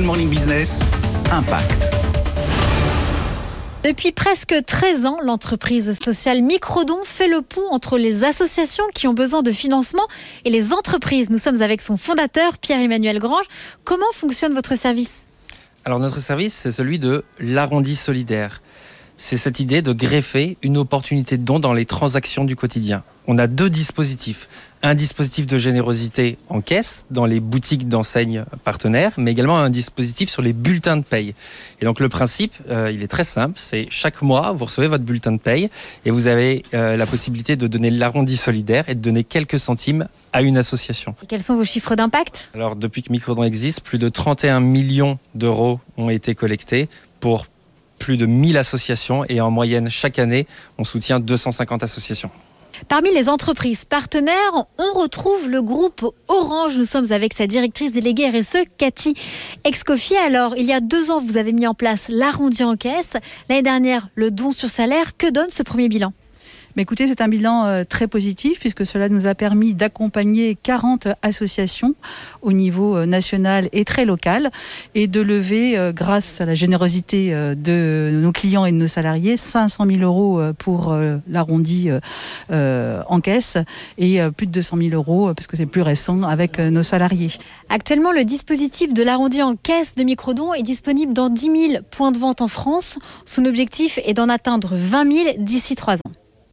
Good Morning Business, Impact. Depuis presque 13 ans, l'entreprise sociale Microdon fait le pont entre les associations qui ont besoin de financement et les entreprises. Nous sommes avec son fondateur, Pierre-Emmanuel Grange. Comment fonctionne votre service? Alors notre service, c'est celui de l'arrondi solidaire. C'est cette idée de greffer une opportunité de don dans les transactions du quotidien. On a deux dispositifs un dispositif de générosité en caisse dans les boutiques d'enseignes partenaires, mais également un dispositif sur les bulletins de paye. Et donc le principe, euh, il est très simple, c'est chaque mois, vous recevez votre bulletin de paye et vous avez euh, la possibilité de donner l'arrondi solidaire et de donner quelques centimes à une association. quels sont vos chiffres d'impact? Alors depuis que Microdon existe, plus de 31 millions d'euros ont été collectés pour plus de 1000 associations et en moyenne chaque année, on soutient 250 associations. Parmi les entreprises partenaires, on retrouve le groupe Orange. Nous sommes avec sa directrice déléguée RSE, Cathy Excoffier. Alors, il y a deux ans, vous avez mis en place l'arrondi en caisse. L'année dernière, le don sur salaire. Que donne ce premier bilan? Mais écoutez, c'est un bilan euh, très positif puisque cela nous a permis d'accompagner 40 associations au niveau euh, national et très local et de lever, euh, grâce à la générosité de nos clients et de nos salariés, 500 000 euros pour l'arrondi en caisse et plus de 200 000 euros, parce que c'est plus récent, avec nos salariés. Actuellement, le dispositif de l'arrondi en caisse de Microdon est disponible dans 10 000 points de vente en France. Son objectif est d'en atteindre 20 000 d'ici trois ans.